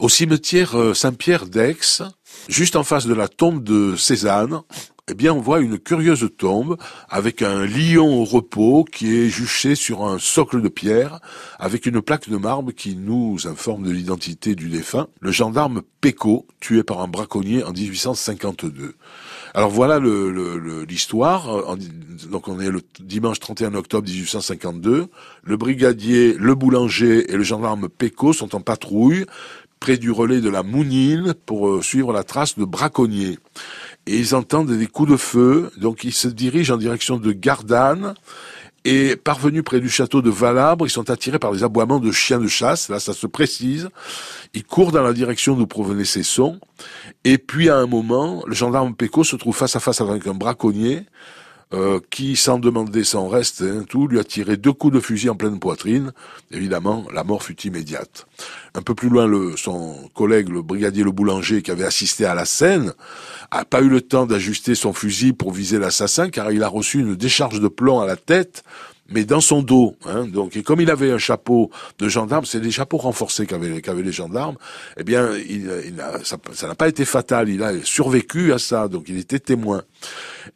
Au cimetière euh, Saint-Pierre d'Aix, juste en face de la tombe de Cézanne, eh bien, on voit une curieuse tombe avec un lion au repos qui est juché sur un socle de pierre avec une plaque de marbre qui nous informe de l'identité du défunt, le gendarme Péco, tué par un braconnier en 1852. Alors voilà l'histoire. Donc on est le dimanche 31 octobre 1852. Le brigadier, le boulanger et le gendarme Péco sont en patrouille près du relais de la Mounine pour euh, suivre la trace de braconniers. Et ils entendent des coups de feu, donc ils se dirigent en direction de Gardanne, et parvenus près du château de Valabre, ils sont attirés par des aboiements de chiens de chasse, là ça se précise, ils courent dans la direction d'où provenaient ces sons, et puis à un moment, le gendarme Péco se trouve face à face avec un braconnier, euh, qui, sans demander son reste, hein, tout, lui a tiré deux coups de fusil en pleine poitrine. Évidemment, la mort fut immédiate. Un peu plus loin, son collègue, le brigadier Le Boulanger, qui avait assisté à la scène, a pas eu le temps d'ajuster son fusil pour viser l'assassin, car il a reçu une décharge de plomb à la tête mais dans son dos. Hein, donc, et comme il avait un chapeau de gendarme, c'est des chapeaux renforcés qu'avaient les gendarmes. Eh bien, il, il ça n'a pas été fatal. Il a survécu à ça, donc il était témoin.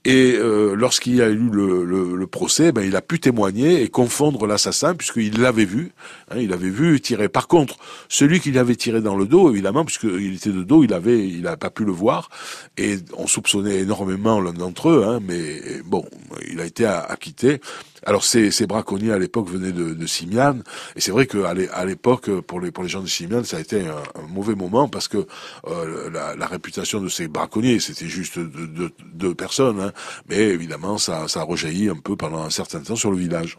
Et euh, lorsqu'il a eu le, le, le, procès, ben, il a pu témoigner et confondre l'assassin puisqu'il l'avait vu. Hein, il avait vu tirer. Par contre, celui qui l'avait tiré dans le dos, évidemment, puisqu'il était de dos, il avait, il n'a pas pu le voir. Et on soupçonnait énormément l'un d'entre eux, hein, mais bon, il a été acquitté. Alors ces, braconniers à l'époque venaient de, de Simiane, et c'est vrai qu'à l'époque, pour les, gens de Simiane, ça a été un, mauvais moment parce que euh, la, réputation de ces braconniers, c'était juste deux, personnes, hein, mais évidemment ça, ça a rejailli un peu pendant un certain temps sur le village.